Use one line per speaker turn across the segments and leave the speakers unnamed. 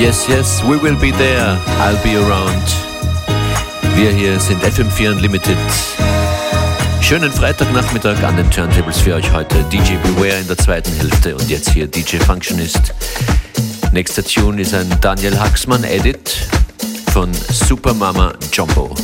Yes, yes, we will be there. I'll be around. Wir hier sind FM4 Unlimited. Schönen Freitagnachmittag an den Turntables für euch heute. DJ Beware in der zweiten Hälfte und jetzt hier DJ Functionist. Nächster Tune ist ein Daniel Haxmann Edit von Supermama Jumbo.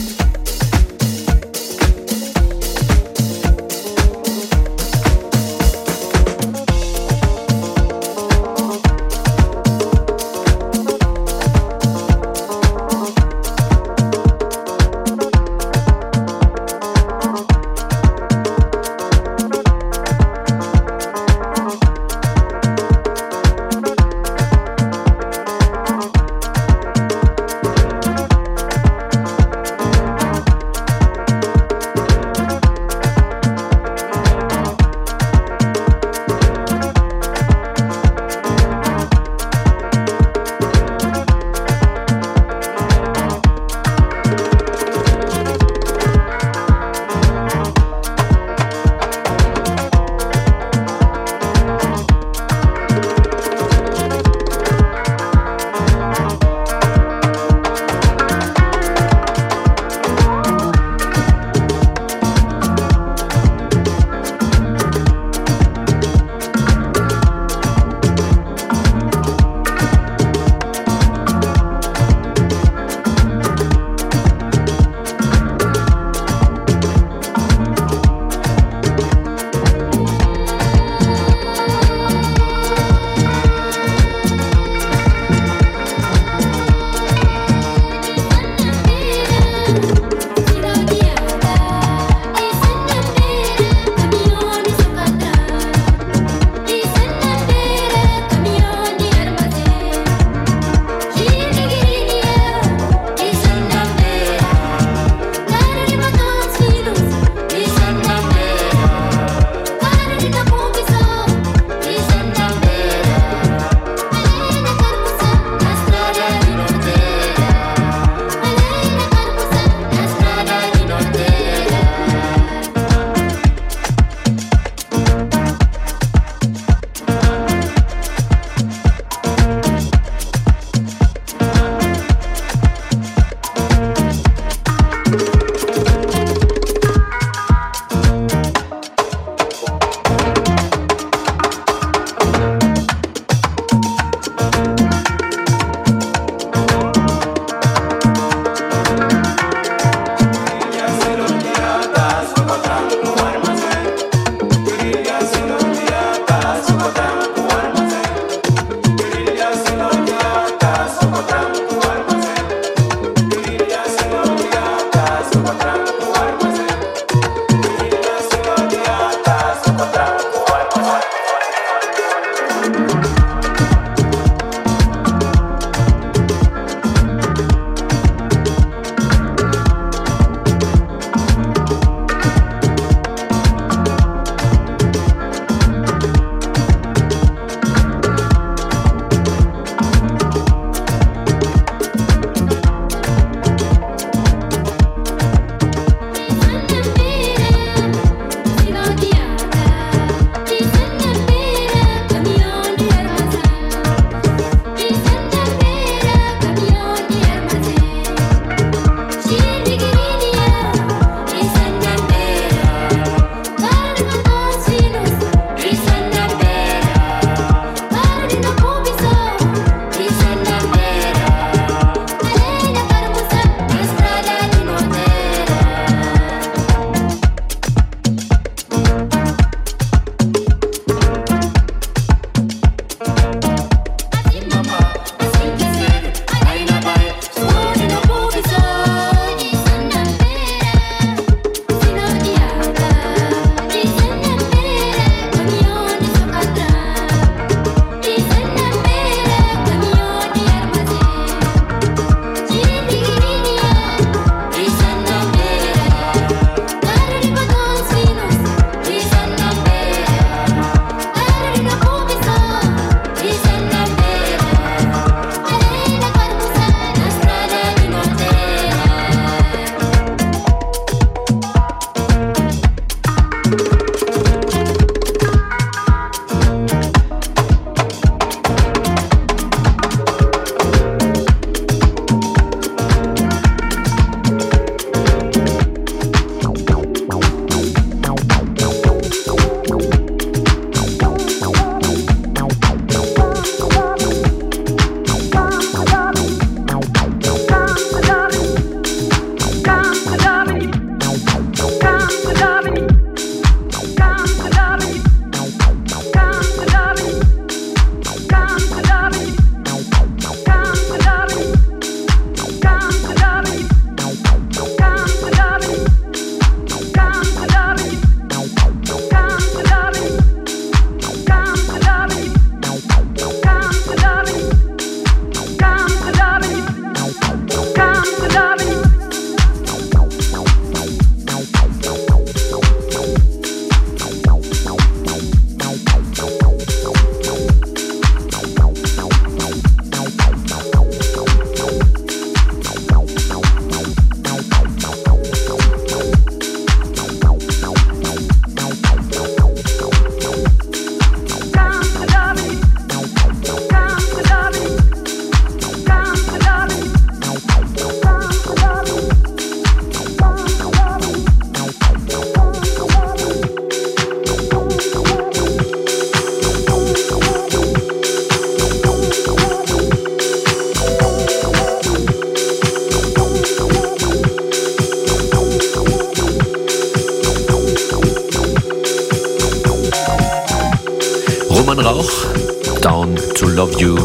Love You.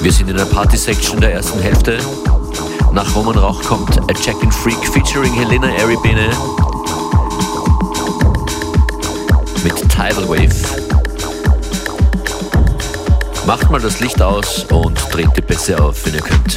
Wir sind in der Party-Section der ersten Hälfte. Nach Roman Rauch kommt A Check-in Freak featuring Helena Aribene mit Tidal Wave. Macht mal das Licht aus und dreht die Bässe auf, wenn ihr könnt.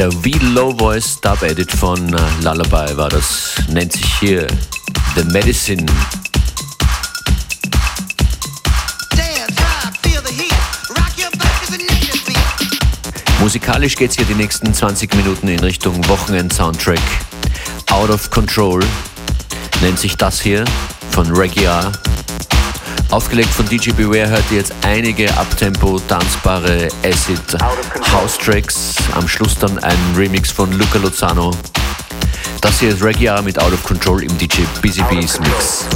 Der V-Low Voice Dub Edit von äh, Lullaby war das. Nennt sich hier The Medicine. Musikalisch geht es hier die nächsten 20 Minuten in Richtung Wochenend-Soundtrack. Out of Control nennt sich das hier von Reggae Aufgelegt von DJ Beware hört ihr jetzt einige Abtempo tanzbare Acid House Tracks. Am Schluss dann ein Remix von Luca Lozano. Das hier ist Reggae mit Out of Control im DJ Busy Bees Mix.